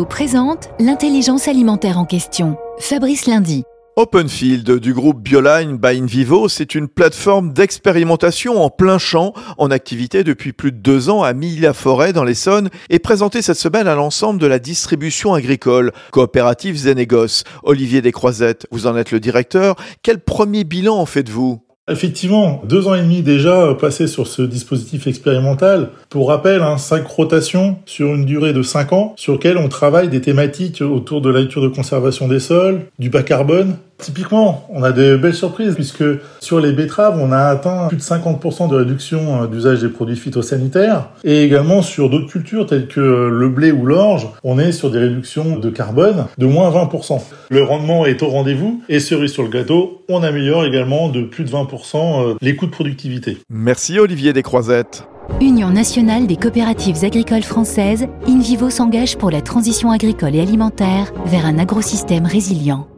Présente l'intelligence alimentaire en question. Fabrice Lundi. Openfield du groupe Bioline by InVivo, c'est une plateforme d'expérimentation en plein champ, en activité depuis plus de deux ans à Milly-la-Forêt dans l'Essonne et présentée cette semaine à l'ensemble de la distribution agricole, coopératives et négoces. Olivier Descroisettes, vous en êtes le directeur. Quel premier bilan en faites-vous? Effectivement, deux ans et demi déjà passés sur ce dispositif expérimental. Pour rappel, hein, cinq rotations sur une durée de cinq ans, sur lesquelles on travaille des thématiques autour de la lecture de conservation des sols, du bas carbone, Typiquement, on a des belles surprises puisque sur les betteraves, on a atteint plus de 50% de réduction euh, d'usage des produits phytosanitaires et également sur d'autres cultures telles que le blé ou l'orge, on est sur des réductions de carbone de moins 20%. Le rendement est au rendez-vous et cerise sur le gâteau, on améliore également de plus de 20% euh, les coûts de productivité. Merci Olivier Descroisettes. Union nationale des coopératives agricoles françaises, InVivo s'engage pour la transition agricole et alimentaire vers un agrosystème résilient.